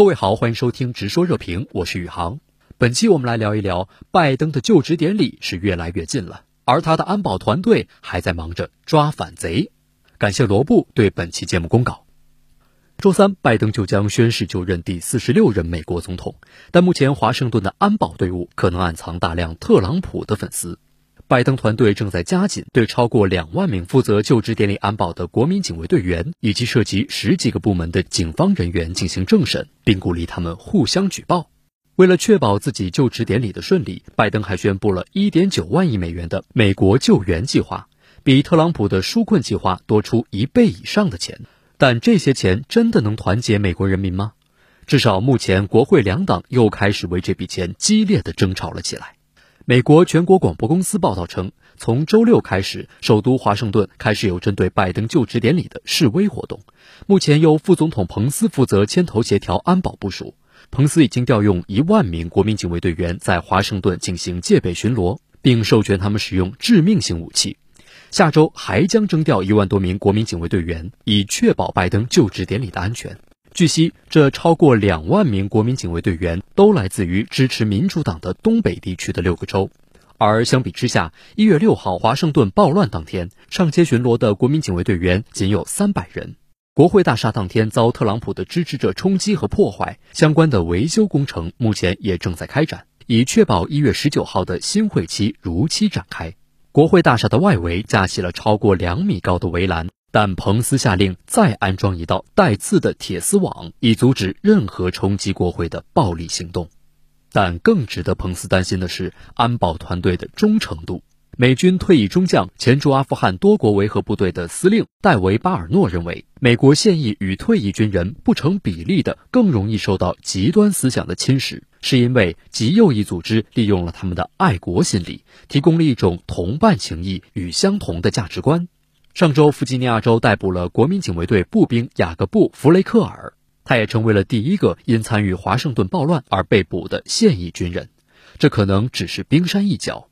各位好，欢迎收听直说热评，我是宇航。本期我们来聊一聊拜登的就职典礼是越来越近了，而他的安保团队还在忙着抓反贼。感谢罗布对本期节目公告。周三，拜登就将宣誓就任第四十六任美国总统，但目前华盛顿的安保队伍可能暗藏大量特朗普的粉丝。拜登团队正在加紧对超过两万名负责就职典礼安保的国民警卫队员以及涉及十几个部门的警方人员进行政审，并鼓励他们互相举报。为了确保自己就职典礼的顺利，拜登还宣布了1.9万亿美元的美国救援计划，比特朗普的纾困计划多出一倍以上的钱。但这些钱真的能团结美国人民吗？至少目前，国会两党又开始为这笔钱激烈的争吵了起来。美国全国广播公司报道称，从周六开始，首都华盛顿开始有针对拜登就职典礼的示威活动。目前由副总统彭斯负责牵头协调安保部署。彭斯已经调用一万名国民警卫队员在华盛顿进行戒备巡逻，并授权他们使用致命性武器。下周还将征调一万多名国民警卫队员，以确保拜登就职典礼的安全。据悉，这超过两万名国民警卫队员都来自于支持民主党的东北地区的六个州，而相比之下，一月六号华盛顿暴乱当天上街巡逻的国民警卫队员仅有三百人。国会大厦当天遭特朗普的支持者冲击和破坏，相关的维修工程目前也正在开展，以确保一月十九号的新会期如期展开。国会大厦的外围架起了超过两米高的围栏。但彭斯下令再安装一道带刺的铁丝网，以阻止任何冲击国会的暴力行动。但更值得彭斯担心的是安保团队的忠诚度。美军退役中将、前驻阿富汗多国维和部队的司令戴维·巴尔诺认为，美国现役与退役军人不成比例的更容易受到极端思想的侵蚀，是因为极右翼组织利用了他们的爱国心理，提供了一种同伴情谊与相同的价值观。上周，弗吉尼亚州逮捕了国民警卫队步兵雅各布·弗雷克尔，他也成为了第一个因参与华盛顿暴乱而被捕的现役军人。这可能只是冰山一角，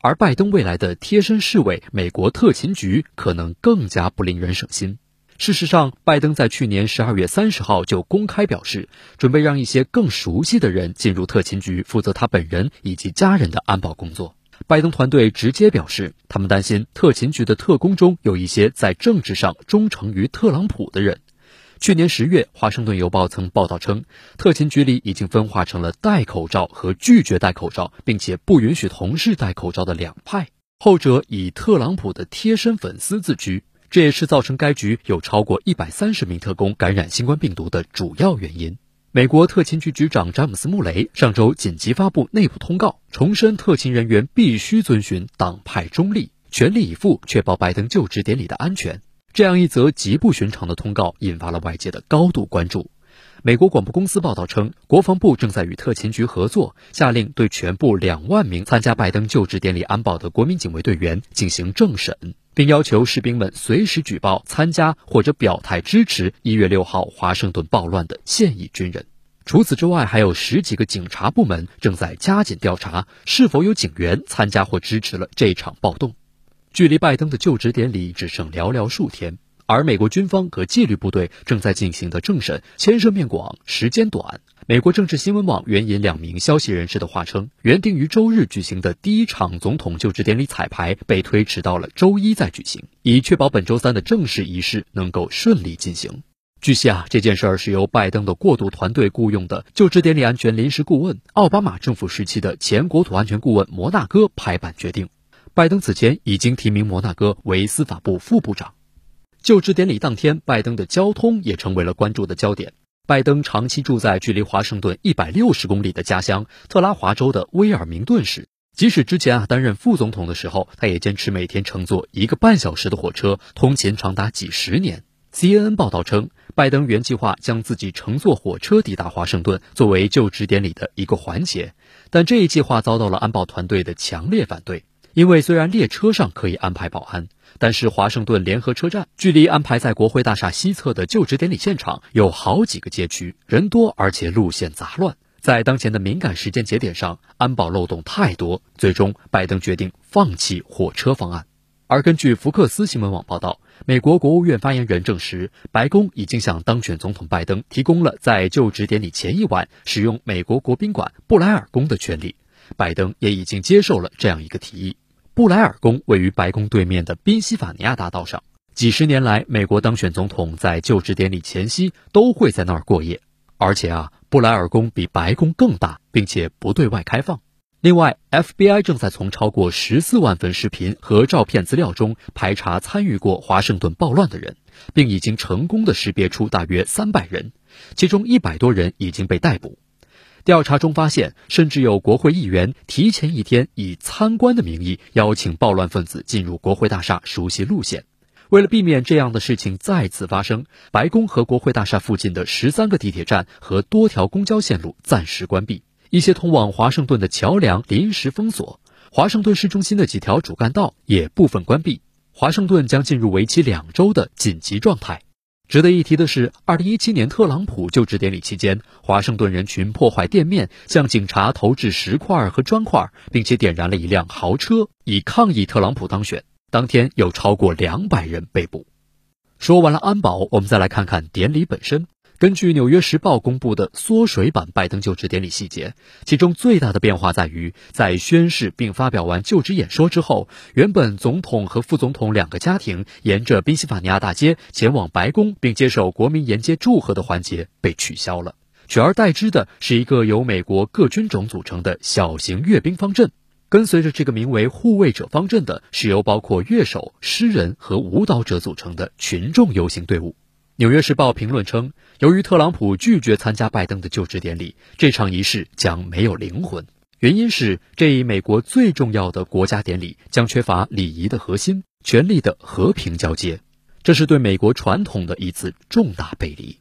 而拜登未来的贴身侍卫——美国特勤局，可能更加不令人省心。事实上，拜登在去年十二月三十号就公开表示，准备让一些更熟悉的人进入特勤局，负责他本人以及家人的安保工作。拜登团队直接表示，他们担心特勤局的特工中有一些在政治上忠诚于特朗普的人。去年十月，《华盛顿邮报》曾报道称，特勤局里已经分化成了戴口罩和拒绝戴口罩，并且不允许同事戴口罩的两派，后者以特朗普的贴身粉丝自居，这也是造成该局有超过一百三十名特工感染新冠病毒的主要原因。美国特勤局局长詹姆斯·穆雷上周紧急发布内部通告，重申特勤人员必须遵循党派中立，全力以赴确保拜登就职典礼的安全。这样一则极不寻常的通告引发了外界的高度关注。美国广播公司报道称，国防部正在与特勤局合作，下令对全部两万名参加拜登就职典礼安保的国民警卫队员进行政审。并要求士兵们随时举报参加或者表态支持一月六号华盛顿暴乱的现役军人。除此之外，还有十几个警察部门正在加紧调查是否有警员参加或支持了这场暴动。距离拜登的就职典礼只剩寥寥数天。而美国军方和纪律部队正在进行的政审牵涉面广，时间短。美国政治新闻网援引两名消息人士的话称，原定于周日举行的第一场总统就职典礼彩排被推迟到了周一再举行，以确保本周三的正式仪式能够顺利进行。据悉啊，这件事儿是由拜登的过渡团队雇佣的就职典礼安全临时顾问、奥巴马政府时期的前国土安全顾问摩纳哥拍板决定。拜登此前已经提名摩纳哥为司法部副部长。就职典礼当天，拜登的交通也成为了关注的焦点。拜登长期住在距离华盛顿一百六十公里的家乡特拉华州的威尔明顿市。即使之前啊担任副总统的时候，他也坚持每天乘坐一个半小时的火车通勤长达几十年。CNN 报道称，拜登原计划将自己乘坐火车抵达华盛顿，作为就职典礼的一个环节，但这一计划遭到了安保团队的强烈反对。因为虽然列车上可以安排保安，但是华盛顿联合车站距离安排在国会大厦西侧的就职典礼现场有好几个街区，人多而且路线杂乱，在当前的敏感时间节点上，安保漏洞太多。最终，拜登决定放弃火车方案。而根据福克斯新闻网报道，美国国务院发言人证实，白宫已经向当选总统拜登提供了在就职典礼前一晚使用美国国宾馆布莱尔宫的权利。拜登也已经接受了这样一个提议。布莱尔宫位于白宫对面的宾夕法尼亚大道上，几十年来，美国当选总统在就职典礼前夕都会在那儿过夜。而且啊，布莱尔宫比白宫更大，并且不对外开放。另外，FBI 正在从超过十四万份视频和照片资料中排查参与过华盛顿暴乱的人，并已经成功的识别出大约三百人，其中一百多人已经被逮捕。调查中发现，甚至有国会议员提前一天以参观的名义邀请暴乱分子进入国会大厦熟悉路线。为了避免这样的事情再次发生，白宫和国会大厦附近的十三个地铁站和多条公交线路暂时关闭。一些通往华盛顿的桥梁临时封锁，华盛顿市中心的几条主干道也部分关闭。华盛顿将进入为期两周的紧急状态。值得一提的是二零一七年特朗普就职典礼期间，华盛顿人群破坏店面，向警察投掷石块和砖块，并且点燃了一辆豪车，以抗议特朗普当选。当天有超过两百人被捕。说完了安保，我们再来看看典礼本身。根据《纽约时报》公布的缩水版拜登就职典礼细节，其中最大的变化在于，在宣誓并发表完就职演说之后，原本总统和副总统两个家庭沿着宾夕法尼亚大街前往白宫并接受国民沿街祝贺的环节被取消了，取而代之的是一个由美国各军种组成的小型阅兵方阵。跟随着这个名为“护卫者方阵”的，是由包括乐手、诗人和舞蹈者组成的群众游行队伍。《纽约时报》评论称，由于特朗普拒绝参加拜登的就职典礼，这场仪式将没有灵魂。原因是这一美国最重要的国家典礼将缺乏礼仪的核心——权力的和平交接。这是对美国传统的一次重大背离。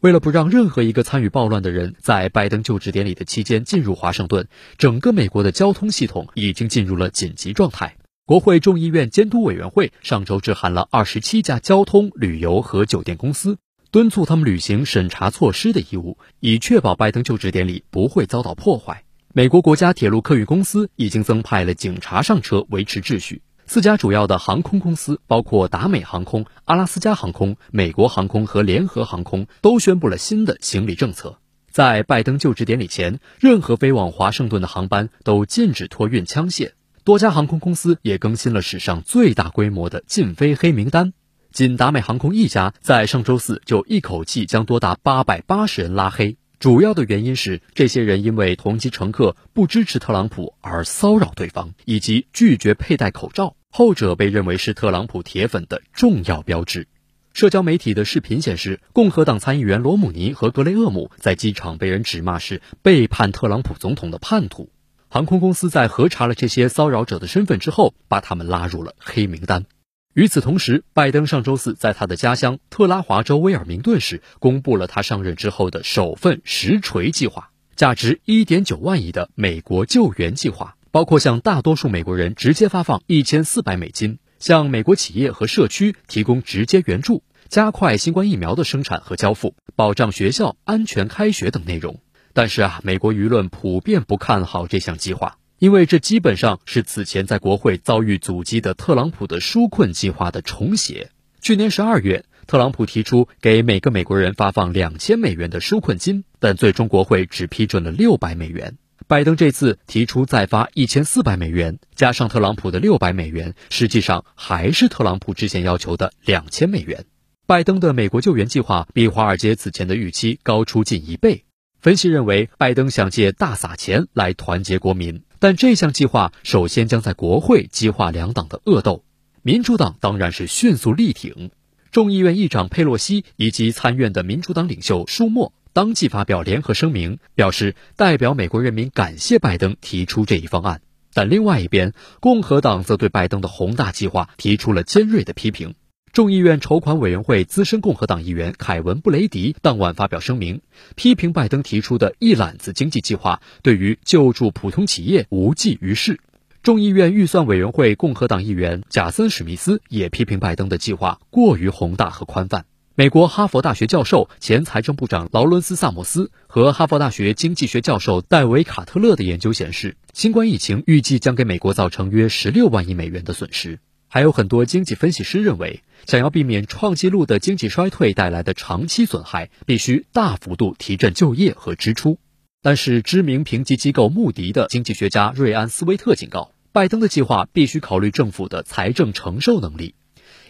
为了不让任何一个参与暴乱的人在拜登就职典礼的期间进入华盛顿，整个美国的交通系统已经进入了紧急状态。国会众议院监督委员会上周致函了二十七家交通、旅游和酒店公司，敦促他们履行审查措施的义务，以确保拜登就职典礼不会遭到破坏。美国国家铁路客运公司已经增派了警察上车维持秩序。四家主要的航空公司，包括达美航空、阿拉斯加航空、美国航空和联合航空，都宣布了新的行李政策：在拜登就职典礼前，任何飞往华盛顿的航班都禁止托运枪械。多家航空公司也更新了史上最大规模的禁飞黑名单，仅达美航空一家在上周四就一口气将多达八百八十人拉黑。主要的原因是这些人因为同机乘客不支持特朗普而骚扰对方，以及拒绝佩戴口罩，后者被认为是特朗普铁粉的重要标志。社交媒体的视频显示，共和党参议员罗姆尼和格雷厄姆在机场被人指骂是背叛特朗普总统的叛徒。航空公司在核查了这些骚扰者的身份之后，把他们拉入了黑名单。与此同时，拜登上周四在他的家乡特拉华州威尔明顿时，公布了他上任之后的首份实锤计划，价值1.9万亿的美国救援计划，包括向大多数美国人直接发放1400美金，向美国企业和社区提供直接援助，加快新冠疫苗的生产和交付，保障学校安全开学等内容。但是啊，美国舆论普遍不看好这项计划，因为这基本上是此前在国会遭遇阻击的特朗普的纾困计划的重写。去年十二月，特朗普提出给每个美国人发放两千美元的纾困金，但最终国会只批准了六百美元。拜登这次提出再发一千四百美元，加上特朗普的六百美元，实际上还是特朗普之前要求的两千美元。拜登的美国救援计划比华尔街此前的预期高出近一倍。分析认为，拜登想借大撒钱来团结国民，但这项计划首先将在国会激化两党的恶斗。民主党当然是迅速力挺，众议院议长佩洛西以及参院的民主党领袖舒默当即发表联合声明，表示代表美国人民感谢拜登提出这一方案。但另外一边，共和党则对拜登的宏大计划提出了尖锐的批评。众议院筹款委员会资深共和党议员凯文·布雷迪当晚发表声明，批评拜登提出的一揽子经济计划对于救助普通企业无济于事。众议院预算委员会共和党议员贾森·史密斯也批评拜登的计划过于宏大和宽泛。美国哈佛大学教授、前财政部长劳伦斯·萨默斯和哈佛大学经济学教授戴维·卡特勒的研究显示，新冠疫情预计将给美国造成约16万亿美元的损失。还有很多经济分析师认为，想要避免创纪录的经济衰退带来的长期损害，必须大幅度提振就业和支出。但是，知名评级机构穆迪的经济学家瑞安·斯威特警告，拜登的计划必须考虑政府的财政承受能力。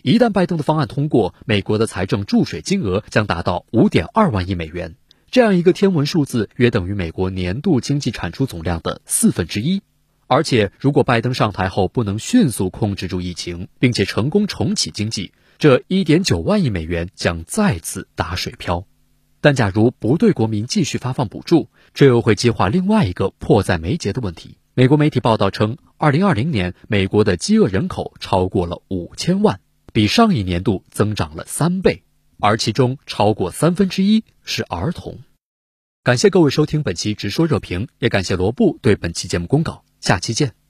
一旦拜登的方案通过，美国的财政注水金额将达到五点二万亿美元，这样一个天文数字约等于美国年度经济产出总量的四分之一。而且，如果拜登上台后不能迅速控制住疫情，并且成功重启经济，这1.9万亿美元将再次打水漂。但假如不对国民继续发放补助，这又会激化另外一个迫在眉睫的问题。美国媒体报道称，2020年美国的饥饿人口超过了五千万，比上一年度增长了三倍，而其中超过三分之一是儿童。感谢各位收听本期《直说热评》，也感谢罗布对本期节目公告。下期见。